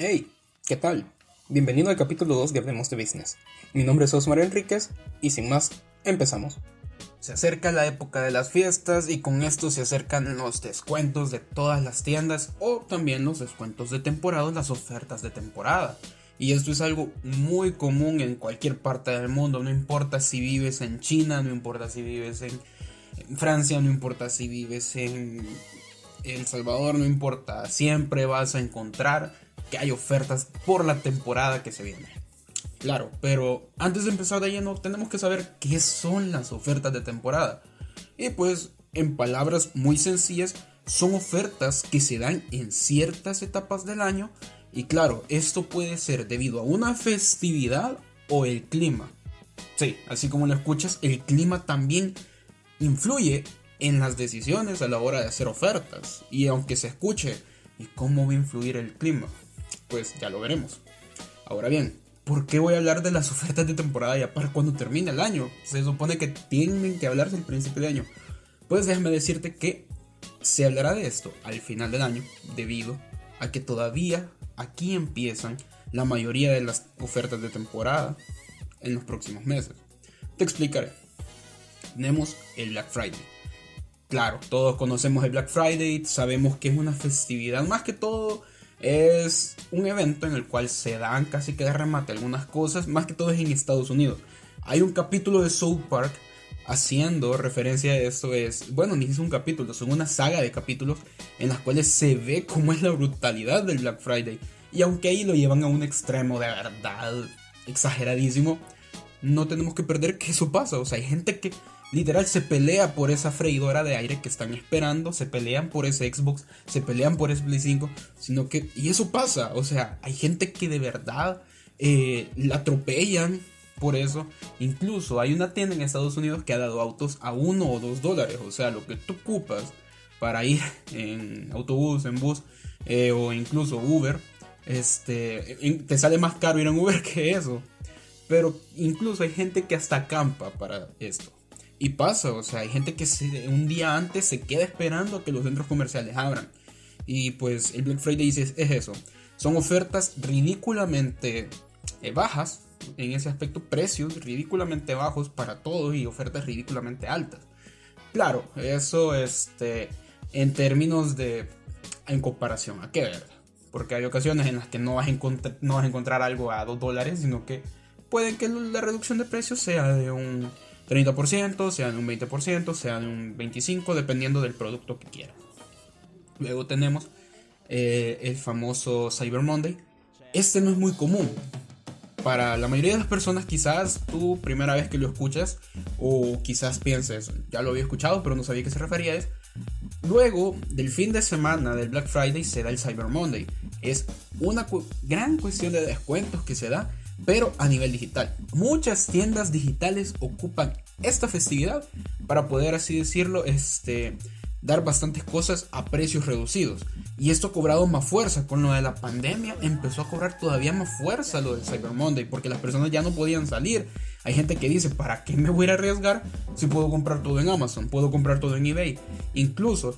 Hey, ¿qué tal? Bienvenido al capítulo 2 de Hablemos de Business. Mi nombre es Osmar Enríquez y sin más, empezamos. Se acerca la época de las fiestas y con esto se acercan los descuentos de todas las tiendas o también los descuentos de temporada, las ofertas de temporada. Y esto es algo muy común en cualquier parte del mundo, no importa si vives en China, no importa si vives en, Francia, no importa si vives en El Salvador, no importa, siempre vas a encontrar que hay ofertas por la temporada que se viene. Claro, pero antes de empezar de lleno tenemos que saber qué son las ofertas de temporada. Y pues, en palabras muy sencillas, son ofertas que se dan en ciertas etapas del año y claro, esto puede ser debido a una festividad o el clima. Sí, así como lo escuchas, el clima también influye en las decisiones a la hora de hacer ofertas. Y aunque se escuche, ¿y cómo va a influir el clima? Pues ya lo veremos. Ahora bien, ¿por qué voy a hablar de las ofertas de temporada ya para cuando termine el año? Se supone que tienen que hablarse al principio de año. Pues déjame decirte que se hablará de esto al final del año debido a que todavía aquí empiezan la mayoría de las ofertas de temporada en los próximos meses. Te explicaré. Tenemos el Black Friday. Claro, todos conocemos el Black Friday, sabemos que es una festividad, más que todo es un evento en el cual se dan casi que de remate algunas cosas, más que todo es en Estados Unidos. Hay un capítulo de South Park haciendo referencia a esto es, bueno, ni es un capítulo, son una saga de capítulos en las cuales se ve cómo es la brutalidad del Black Friday. Y aunque ahí lo llevan a un extremo de verdad exageradísimo, no tenemos que perder que eso pasa. O sea, hay gente que literal se pelea por esa freidora de aire que están esperando, se pelean por ese Xbox, se pelean por ese Play 5, sino que, y eso pasa, o sea, hay gente que de verdad eh, la atropellan por eso, incluso hay una tienda en Estados Unidos que ha dado autos a uno o dos dólares. O sea, lo que tú ocupas para ir en autobús, en bus eh, o incluso Uber, este, te sale más caro ir en Uber que eso. Pero incluso hay gente que hasta acampa para esto. Y pasa, o sea, hay gente que un día antes se queda esperando que los centros comerciales abran. Y pues el Black Friday dice, es eso. Son ofertas ridículamente eh, bajas en ese aspecto precios ridículamente bajos para todos y ofertas ridículamente altas. Claro, eso este, en términos de en comparación a qué ver. Porque hay ocasiones en las que no vas a, encontrar, no vas a encontrar algo a 2 dólares, sino que pueden que la reducción de precios sea de un 30%, sea de un 20%, sea de un 25%, dependiendo del producto que quieras. Luego tenemos eh, el famoso Cyber Monday. Este no es muy común, para la mayoría de las personas quizás tú primera vez que lo escuchas o quizás pienses, ya lo había escuchado pero no sabía a qué se refería es, luego del fin de semana del Black Friday se da el Cyber Monday. Es una gran cuestión de descuentos que se da, pero a nivel digital. Muchas tiendas digitales ocupan esta festividad para poder así decirlo, este dar bastantes cosas a precios reducidos. Y esto ha cobrado más fuerza. Con lo de la pandemia empezó a cobrar todavía más fuerza lo del Cyber Monday. Porque las personas ya no podían salir. Hay gente que dice, ¿para qué me voy a arriesgar si puedo comprar todo en Amazon? Puedo comprar todo en eBay. Incluso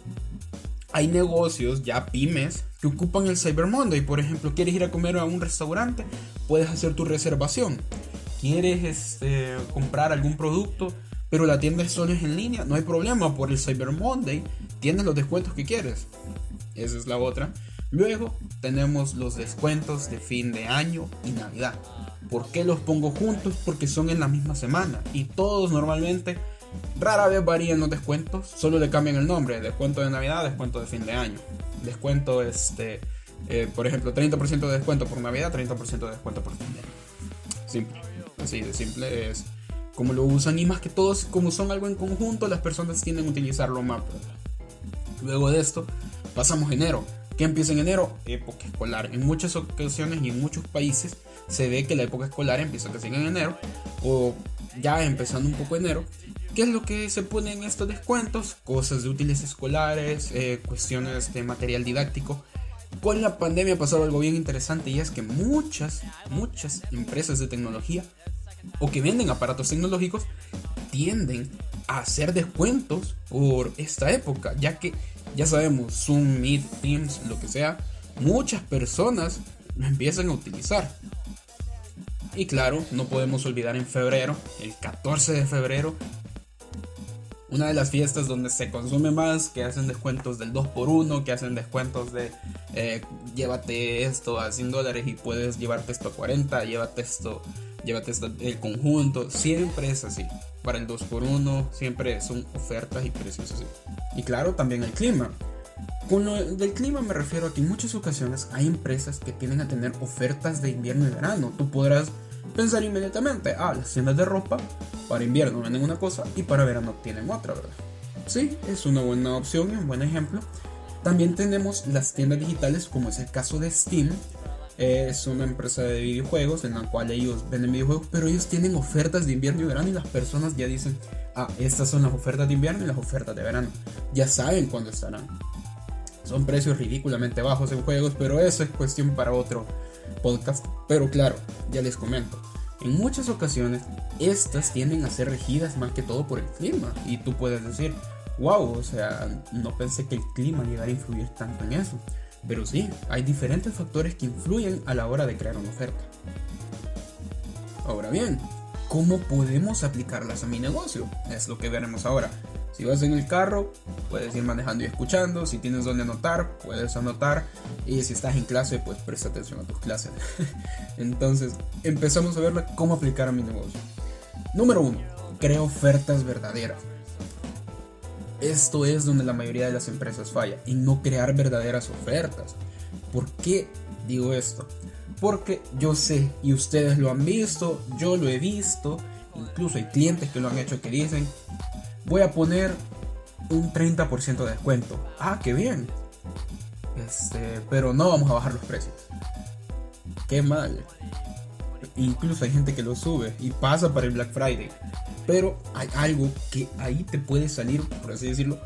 hay negocios, ya pymes, que ocupan el Cyber Monday. Por ejemplo, quieres ir a comer a un restaurante, puedes hacer tu reservación. Quieres este, comprar algún producto, pero la tienda solo es en línea, no hay problema por el Cyber Monday, tienes los descuentos que quieres. Esa es la otra. Luego tenemos los descuentos de fin de año y Navidad. ¿Por qué los pongo juntos? Porque son en la misma semana y todos normalmente rara vez varían los descuentos, solo le cambian el nombre, descuento de Navidad, descuento de fin de año. Descuento este eh, por ejemplo, 30% de descuento por Navidad, 30% de descuento por fin de año. Simple. Así de simple es como lo usan y más que todos como son algo en conjunto las personas tienden a utilizarlo más luego de esto pasamos enero ¿Qué empieza en enero? Época escolar. En muchas ocasiones y en muchos países se ve que la época escolar empieza casi en enero o ya empezando un poco enero. ¿Qué es lo que se pone en estos descuentos? Cosas de útiles escolares, eh, cuestiones de material didáctico. Con la pandemia pasó algo bien interesante y es que muchas, muchas empresas de tecnología o que venden aparatos tecnológicos tienden a hacer descuentos por esta época, ya que ya sabemos, Zoom, Meet, Teams, lo que sea, muchas personas lo empiezan a utilizar. Y claro, no podemos olvidar en febrero, el 14 de febrero, una de las fiestas donde se consume más, que hacen descuentos del 2x1, que hacen descuentos de eh, llévate esto a 100 dólares y puedes llevarte esto a 40, llévate esto, llévate esto el conjunto, siempre es así. Para el 2x1 siempre son ofertas y precios así. Y claro, también el clima. Con lo del clima me refiero a que en muchas ocasiones hay empresas que tienden a tener ofertas de invierno y verano. Tú podrás pensar inmediatamente, ah, las tiendas de ropa para invierno venden una cosa y para verano tienen otra, ¿verdad? Sí, es una buena opción y un buen ejemplo. También tenemos las tiendas digitales, como es el caso de Steam. Es una empresa de videojuegos en la cual ellos venden videojuegos, pero ellos tienen ofertas de invierno y verano y las personas ya dicen, ah, estas son las ofertas de invierno y las ofertas de verano. Ya saben cuándo estarán. Son precios ridículamente bajos en juegos, pero eso es cuestión para otro podcast. Pero claro, ya les comento. En muchas ocasiones, estas tienden a ser regidas más que todo por el clima. Y tú puedes decir, wow, o sea, no pensé que el clima llegara a influir tanto en eso. Pero sí, hay diferentes factores que influyen a la hora de crear una oferta. Ahora bien, ¿cómo podemos aplicarlas a mi negocio? Es lo que veremos ahora. Si vas en el carro, puedes ir manejando y escuchando. Si tienes donde anotar, puedes anotar. Y si estás en clase, pues presta atención a tus clases. Entonces, empezamos a ver cómo aplicar a mi negocio. Número 1. Crea ofertas verdaderas. Esto es donde la mayoría de las empresas falla, en no crear verdaderas ofertas. ¿Por qué digo esto? Porque yo sé, y ustedes lo han visto, yo lo he visto, incluso hay clientes que lo han hecho que dicen, voy a poner un 30% de descuento. Ah, qué bien. Este, pero no vamos a bajar los precios. Qué mal. Incluso hay gente que lo sube y pasa para el Black Friday. Pero hay algo que ahí te puede salir, por así decirlo,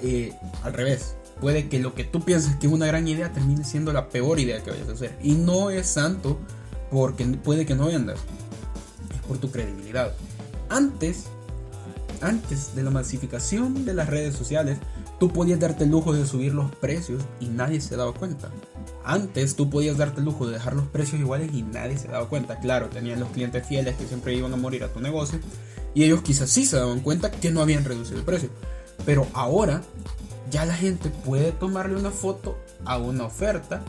eh, al revés. Puede que lo que tú piensas que es una gran idea termine siendo la peor idea que vayas a hacer. Y no es santo porque puede que no vendas. Es por tu credibilidad. Antes antes de la masificación de las redes sociales, tú podías darte el lujo de subir los precios y nadie se daba cuenta. Antes tú podías darte el lujo de dejar los precios iguales y nadie se daba cuenta. Claro, tenían los clientes fieles que siempre iban a morir a tu negocio y ellos quizás sí se daban cuenta que no habían reducido el precio. Pero ahora ya la gente puede tomarle una foto a una oferta,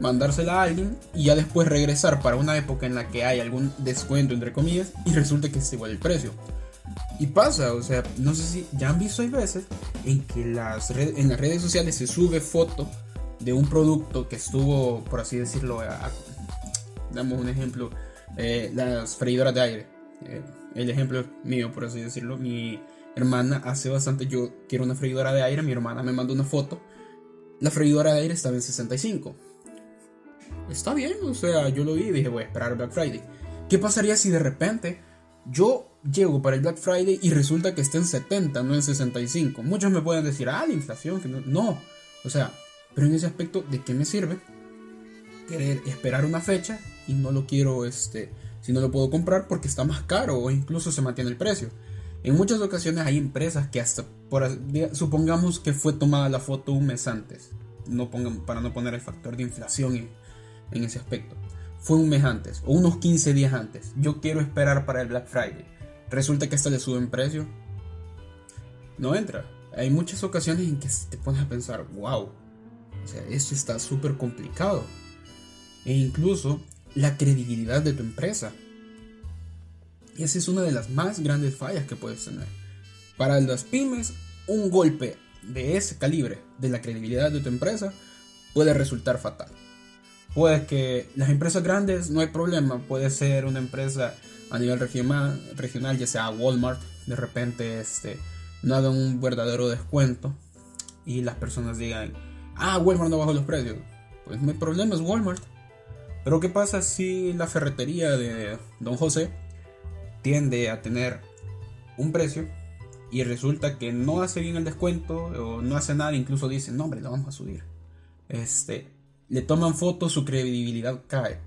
mandársela a alguien y ya después regresar para una época en la que hay algún descuento entre comillas y resulta que es igual el precio. Y pasa, o sea, no sé si ya han visto hay veces en que las en las redes sociales se sube foto de un producto que estuvo, por así decirlo, damos un ejemplo, eh, las freidoras de aire. Eh, el ejemplo es mío, por así decirlo. Mi hermana hace bastante, yo quiero una freidora de aire, mi hermana me mandó una foto. La freidora de aire estaba en 65. Está bien, o sea, yo lo vi y dije, voy a esperar Black Friday. ¿Qué pasaría si de repente yo llego para el Black Friday y resulta que está en 70, no en 65. Muchos me pueden decir, ah, la inflación, que no. no. O sea, pero en ese aspecto, ¿de qué me sirve querer esperar una fecha y no lo quiero, este, si no lo puedo comprar porque está más caro o incluso se mantiene el precio? En muchas ocasiones hay empresas que hasta, supongamos que fue tomada la foto un mes antes, no pongan, para no poner el factor de inflación en, en ese aspecto. Fue un mes antes o unos 15 días antes. Yo quiero esperar para el Black Friday resulta que hasta le suben precio, no entra. Hay muchas ocasiones en que te pones a pensar, wow, o sea, esto está súper complicado. E incluso la credibilidad de tu empresa. Esa es una de las más grandes fallas que puedes tener. Para las pymes, un golpe de ese calibre de la credibilidad de tu empresa puede resultar fatal. Puede que las empresas grandes no hay problema, puede ser una empresa a nivel regional, regional ya sea Walmart, de repente este, no hagan un verdadero descuento y las personas digan, ah, Walmart no bajó los precios. Pues no hay problema, es Walmart. Pero ¿qué pasa si la ferretería de Don José tiende a tener un precio y resulta que no hace bien el descuento o no hace nada, incluso dice, no hombre, lo vamos a subir. Este, le toman fotos, su credibilidad cae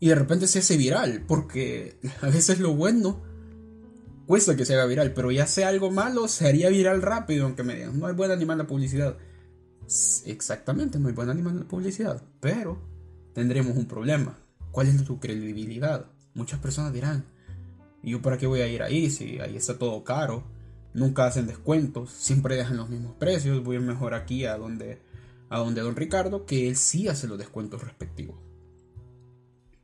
y de repente se hace viral, porque a veces lo bueno cuesta que se haga viral, pero ya sea algo malo, se haría viral rápido, aunque me digan, no hay buen animal la publicidad. Exactamente, no hay buen animal la publicidad, pero tendremos un problema. ¿Cuál es tu credibilidad? Muchas personas dirán, ¿y yo para qué voy a ir ahí si ahí está todo caro? Nunca hacen descuentos, siempre dejan los mismos precios, voy mejor aquí a donde, a donde don Ricardo, que él sí hace los descuentos respectivos.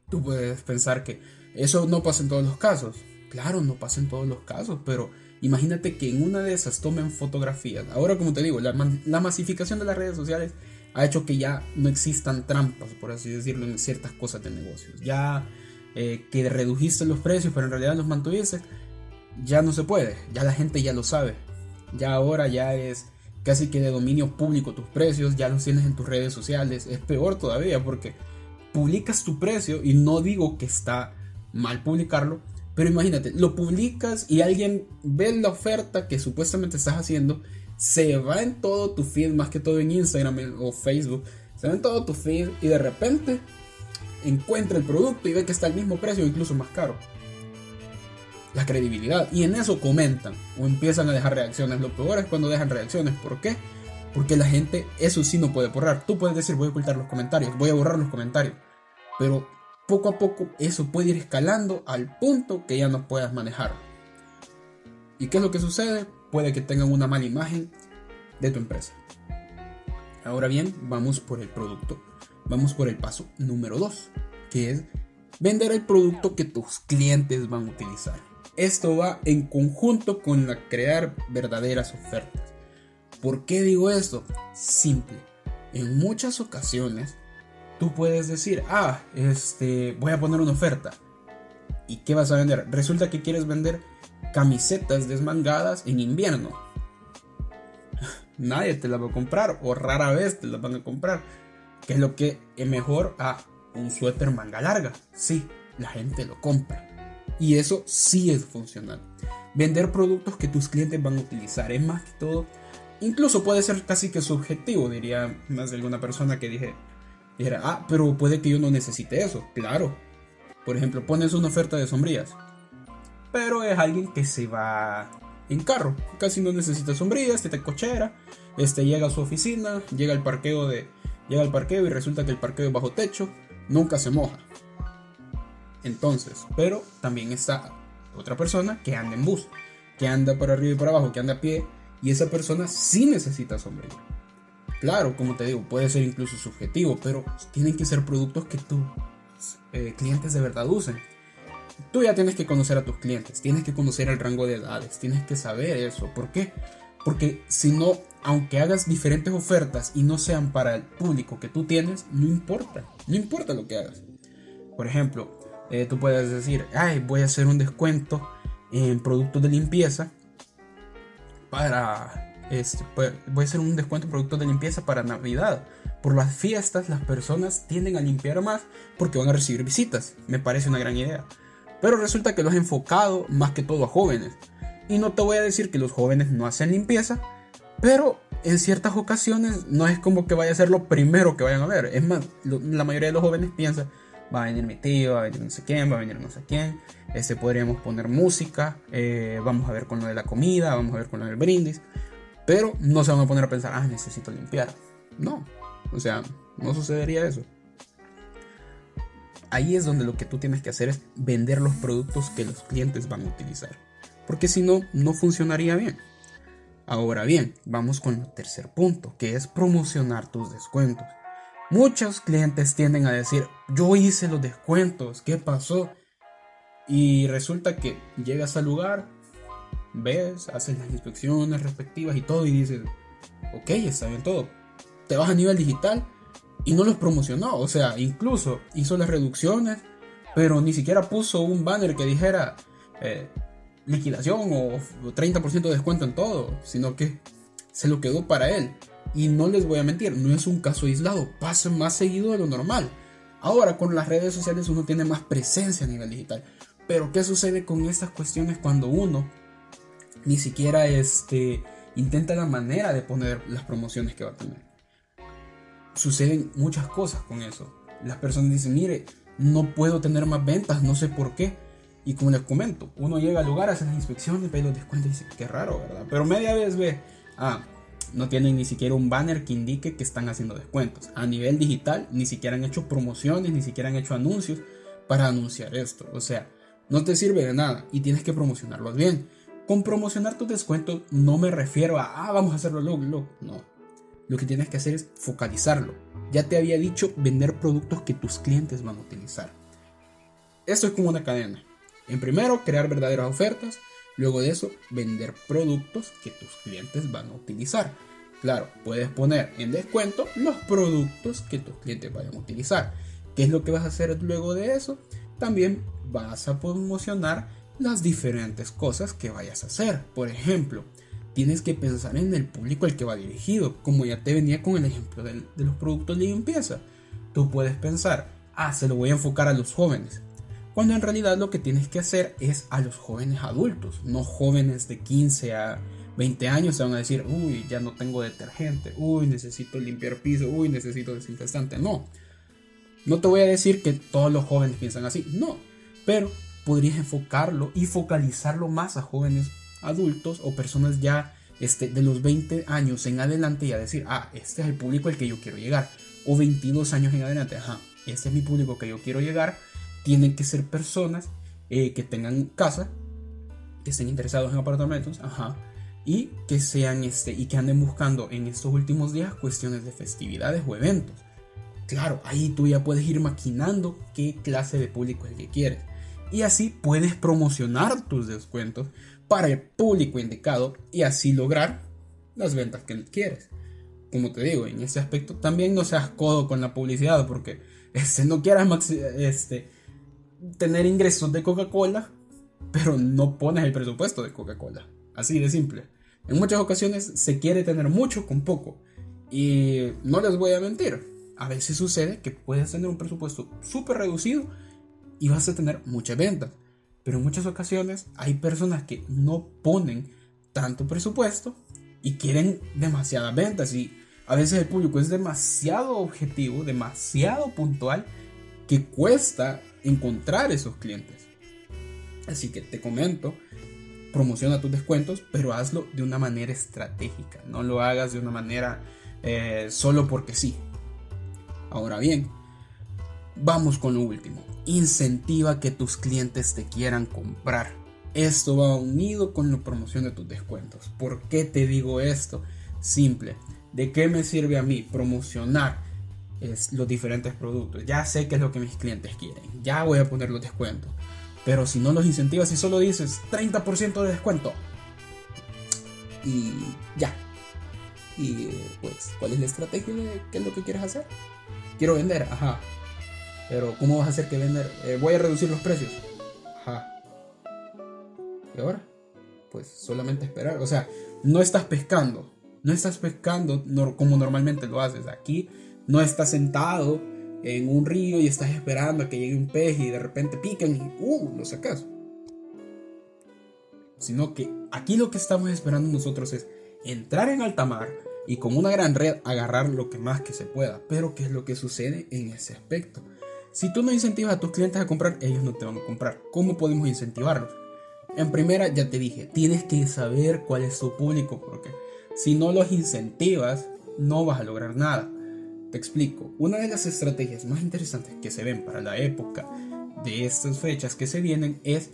Tú puedes pensar que eso no pasa en todos los casos. Claro, no pasa en todos los casos, pero imagínate que en una de esas tomen fotografías. Ahora, como te digo, la, masificación de las redes sociales ha hecho que ya no existan trampas, por así decirlo, en ciertas cosas de negocios. Ya eh, que redujiste los precios, pero en realidad los mantuviste, ya no se puede. Ya la gente ya lo sabe. Ya ahora ya es casi que de dominio público tus precios, ya los tienes en tus redes sociales. Es peor todavía porque publicas tu precio y no digo que está mal publicarlo, pero imagínate, lo publicas y alguien ve la oferta que supuestamente estás haciendo se va en todo tu feed, más que todo en Instagram o Facebook, se va en todo tu feed y de repente encuentra el producto y ve que está al mismo precio o incluso más caro. La credibilidad. Y en eso comentan o empiezan a dejar reacciones. Lo peor es cuando dejan reacciones. ¿Por qué? Porque la gente, eso sí no puede borrar. Tú puedes decir, voy a ocultar los comentarios, voy a borrar los comentarios. Pero poco a poco eso puede ir escalando al punto que ya no puedas manejar. ¿Y qué es lo que sucede? puede que tengan una mala imagen de tu empresa. Ahora bien, vamos por el producto. Vamos por el paso número 2, que es vender el producto que tus clientes van a utilizar. Esto va en conjunto con la crear verdaderas ofertas. ¿Por qué digo esto? Simple. En muchas ocasiones tú puedes decir, ah, este, voy a poner una oferta. ¿Y qué vas a vender? Resulta que quieres vender camisetas desmangadas en invierno. Nadie te las va a comprar o rara vez te las van a comprar. Que es lo que es mejor a un suéter manga larga. Sí, la gente lo compra. Y eso sí es funcional. Vender productos que tus clientes van a utilizar es más que todo. Incluso puede ser casi que subjetivo, diría más de alguna persona que dije, dijera, ah, pero puede que yo no necesite eso. Claro. Por ejemplo, pones una oferta de sombrías pero es alguien que se va en carro, casi no necesita sombrillas, te cochera, este llega a su oficina, llega al parqueo de llega al parqueo y resulta que el parqueo es bajo techo, nunca se moja. Entonces, pero también está otra persona que anda en bus, que anda por arriba y por abajo, que anda a pie y esa persona sí necesita sombrilla. Claro, como te digo, puede ser incluso subjetivo, pero tienen que ser productos que tus eh, clientes de verdad usen tú ya tienes que conocer a tus clientes, tienes que conocer el rango de edades, tienes que saber eso. ¿Por qué? Porque si no, aunque hagas diferentes ofertas y no sean para el público que tú tienes, no importa, no importa lo que hagas. Por ejemplo, eh, tú puedes decir, ay, voy a hacer un descuento en productos de limpieza para este, pues, voy a hacer un descuento en productos de limpieza para Navidad. Por las fiestas las personas tienden a limpiar más porque van a recibir visitas. Me parece una gran idea. Pero resulta que lo has enfocado más que todo a jóvenes. Y no te voy a decir que los jóvenes no hacen limpieza, pero en ciertas ocasiones no es como que vaya a ser lo primero que vayan a ver. Es más, la mayoría de los jóvenes piensa, va a venir mi tío, va a venir no sé quién, va a venir no sé quién. Este, podríamos poner música, eh, vamos a ver con lo de la comida, vamos a ver con lo del brindis. Pero no se van a poner a pensar, ah, necesito limpiar. No, o sea, no sucedería eso ahí es donde lo que tú tienes que hacer es vender los productos que los clientes van a utilizar. Porque si no, no funcionaría bien. Ahora bien, vamos con el tercer punto, que es promocionar tus descuentos. Muchos clientes tienden a decir, yo hice los descuentos, ¿qué pasó? Y resulta que llegas al lugar, ves, haces las inspecciones respectivas y todo y dices, ok, está bien todo. Te vas a nivel digital y no los promocionó. O sea, incluso hizo las reducciones, pero ni siquiera puso un banner que dijera eh, liquidación o 30% de descuento en todo, sino que se lo quedó para él. Y no les voy a mentir, no es un caso aislado, pasa más seguido de lo normal. Ahora con las redes sociales uno tiene más presencia a nivel digital. Pero ¿qué sucede con estas cuestiones cuando uno ni siquiera este, intenta la manera de poner las promociones que va a tener? suceden muchas cosas con eso. Las personas dicen, mire, no puedo tener más ventas, no sé por qué. Y como les comento, uno llega al lugar, hace las inspecciones, ve los descuentos y dice, qué raro, ¿verdad? Pero media vez ve, ah, no tienen ni siquiera un banner que indique que están haciendo descuentos. A nivel digital, ni siquiera han hecho promociones, ni siquiera han hecho anuncios para anunciar esto. O sea, no te sirve de nada y tienes que promocionarlos bien. Con promocionar tus descuentos no me refiero a, ah, vamos a hacerlo luego, No. Lo que tienes que hacer es focalizarlo. Ya te había dicho vender productos que tus clientes van a utilizar. Esto es como una cadena. En primero, crear verdaderas ofertas. Luego de eso, vender productos que tus clientes van a utilizar. Claro, puedes poner en descuento los productos que tus clientes vayan a utilizar. ¿Qué es lo que vas a hacer luego de eso? También vas a promocionar las diferentes cosas que vayas a hacer. Por ejemplo, tienes que pensar en el público al que va dirigido, como ya te venía con el ejemplo de, los productos de limpieza. Tú puedes pensar, ah, se lo voy a enfocar a los jóvenes cuando en realidad lo que tienes que hacer es a los jóvenes adultos, no jóvenes de 15 a 20 años se van a decir, uy, ya no tengo detergente, uy, necesito limpiar piso, uy, necesito desinfectante. No, no te voy a decir que todos los jóvenes piensan así, no, pero podrías enfocarlo y focalizarlo más a jóvenes adultos o personas ya este, de los 20 años en adelante y a decir, ah, este es el público al que yo quiero llegar, o 22 años en adelante, ajá, este es mi público que yo quiero llegar tienen que ser personas eh, que tengan casa, que estén interesados en apartamentos, ajá, y que sean este y que anden buscando en estos últimos días cuestiones de festividades o eventos. Claro, ahí tú ya puedes ir maquinando qué clase de público es el que quieres. Y así puedes promocionar tus descuentos para el público indicado y así lograr las ventas que quieres. Como te digo, en ese aspecto también no seas codo con la publicidad porque este, no quieras este, tener ingresos de Coca-Cola, pero no pones el presupuesto de Coca-Cola. Así de simple. En muchas ocasiones se quiere tener mucho con poco. Y no les voy a mentir. A veces sucede que puedes tener un presupuesto súper reducido y vas a tener muchas ventas. Pero en muchas ocasiones hay personas que no ponen tanto presupuesto y quieren demasiadas ventas. Y a veces el público es demasiado objetivo, demasiado puntual, que cuesta encontrar esos clientes. Así que te comento, promociona tus descuentos, pero hazlo de una manera estratégica. No lo hagas de una manera eh, solo porque sí. Ahora bien, vamos con lo último. Incentiva que tus clientes te quieran comprar. Esto va unido con la promoción de tus descuentos. ¿Por qué te digo esto? Simple. ¿De qué me sirve a mí promocionar es los diferentes productos. Ya sé qué es lo que mis clientes quieren. Ya voy a poner los descuentos. Pero si no los incentivas y solo dices 30% de descuento. Y ya. Y pues, ¿cuál es la estrategia qué es lo que quieres hacer? Quiero vender, ajá. Pero ¿cómo vas a hacer que vender? Eh, voy a reducir los precios. Ajá. ¿Y ahora? Pues solamente esperar. O sea, no estás pescando. No estás pescando como normalmente lo haces. Aquí no estás sentado en un río y estás esperando a que llegue un pez y de repente pican y ¡uh! lo sacas. Sino que aquí lo que estamos esperando nosotros es entrar en alta mar y con una gran red agarrar lo que más que se pueda. Pero ¿qué es lo que sucede en ese aspecto? Si tú no incentivas a tus clientes a comprar, ellos no te van a comprar. ¿Cómo podemos incentivarlos? En primera, ya te dije, tienes que saber cuál es tu público, porque si no los incentivas, no vas a lograr nada explico, una de las estrategias más interesantes que se ven para la época de estas fechas que se vienen es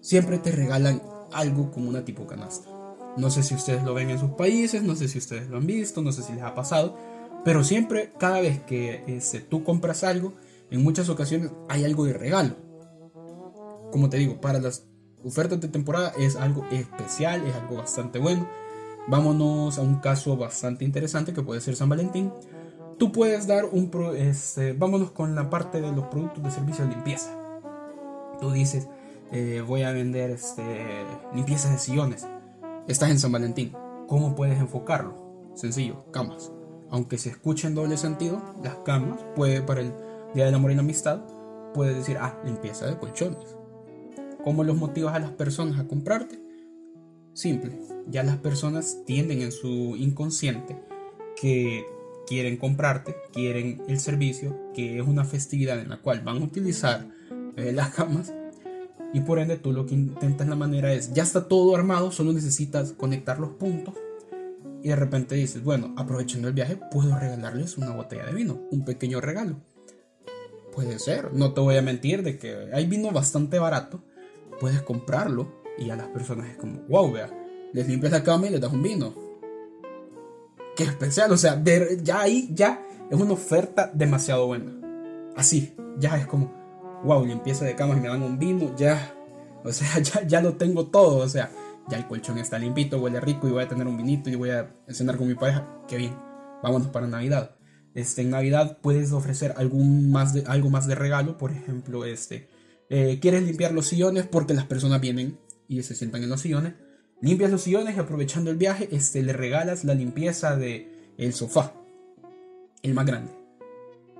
siempre te regalan algo como una tipo canasta. No sé si ustedes lo ven en sus países, no sé si ustedes lo han visto, no sé si les ha pasado, pero siempre, cada vez que este, tú compras algo, en muchas ocasiones hay algo de regalo. Como te digo, para las ofertas de temporada es algo especial, es algo bastante bueno. Vámonos a un caso bastante interesante que puede ser San Valentín tú puedes dar un... Pro, este, vámonos con la parte de los productos de servicio de limpieza. Tú dices, eh, voy a vender este, limpieza de sillones. Estás en San Valentín. ¿Cómo puedes enfocarlo? Sencillo, camas. Aunque se escuche en doble sentido, las camas, puede para el Día del Amor y la Amistad, puedes decir, ah, limpieza de colchones. ¿Cómo los motivas a las personas a comprarte? Simple, ya las personas tienden en su inconsciente que quieren comprarte, quieren el servicio, que es una festividad en la cual van a utilizar eh, las camas. Y por ende tú lo que intentas la manera es, ya está todo armado, solo necesitas conectar los puntos y de repente dices, bueno, aprovechando el viaje, puedo regalarles una botella de vino, un pequeño regalo. Puede ser, no te voy a mentir de que hay vino bastante barato, puedes comprarlo y a las personas es como, wow, vea, les limpias la cama y les das un vino. Qué especial, o sea, ya ahí ya es una oferta demasiado buena. Así, ya es como, wow, limpieza de camas y me dan un vino, ya, o sea, ya, ya lo tengo todo, o sea, ya el colchón está limpito, huele rico y voy a tener un vinito y voy a cenar con mi pareja, qué bien, vámonos para Navidad. Este, en Navidad puedes ofrecer algún más de, algo más de regalo, por ejemplo, este, eh, quieres limpiar los sillones porque las personas vienen y se sientan en los sillones, limpias los sillones y aprovechando el viaje, este, le regalas la limpieza de el sofá, el más grande.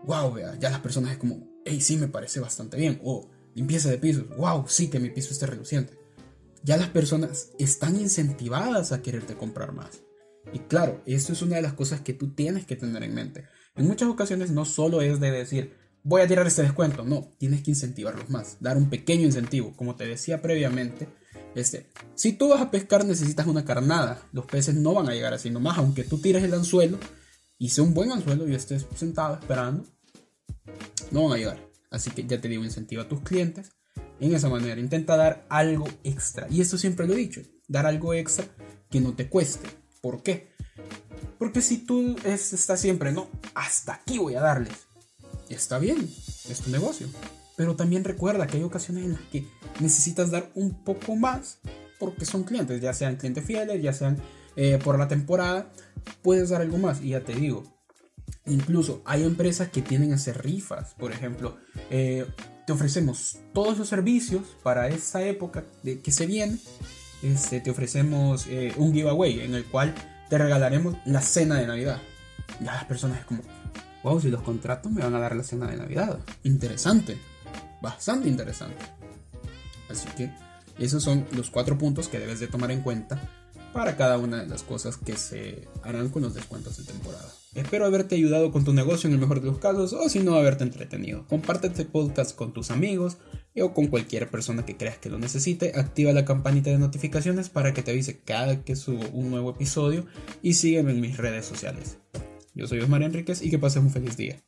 Wow, vea, ya las personas es como, hey, sí, me parece bastante bien. O limpieza de pisos, wow, sí, que mi piso esté reluciente ya las personas están incentivadas a quererte comprar más. Y claro, esto es una de las cosas que tú tienes que tener en mente. En muchas ocasiones no solo es de decir, voy a tirar este descuento, no, tienes que incentivarlos más, dar un pequeño incentivo. Como te decía previamente, este, si tú vas a pescar necesitas una carnada, los peces no van a llegar así nomás, aunque tú tires el anzuelo y sea un buen anzuelo y estés sentado esperando, no van a llegar. Así que ya te digo, incentiva a tus clientes en esa manera. Intenta dar algo extra. Y esto siempre lo he dicho, dar algo extra que no te cueste. ¿Por qué? Porque si tú estás siempre, no, hasta aquí voy a darles. Está bien, es tu negocio. Pero también recuerda que hay ocasiones en las que necesitas dar un poco más porque son clientes, ya sean clientes fieles, ya sean eh, por la temporada, puedes dar algo más. Y ya te digo, incluso hay empresas que tienen a hacer rifas. Por ejemplo, eh, te ofrecemos todos los servicios para esa época de que se viene. Este, te ofrecemos eh, un giveaway en el cual te regalaremos la cena de Navidad. Ya las personas es como, wow, si los contratos me van a dar la cena de Navidad. Interesante, bastante interesante. Así que esos son los cuatro puntos que debes de tomar en cuenta para cada una de las cosas que se harán con los descuentos de temporada. Espero haberte ayudado con tu negocio en el mejor de los casos o si no haberte entretenido. Comparte este podcast con tus amigos o con cualquier persona que creas que lo necesite. Activa la campanita de notificaciones para que te avise cada que subo un nuevo episodio y sígueme en mis redes sociales. Yo soy Osmar Enríquez y que pases un feliz día.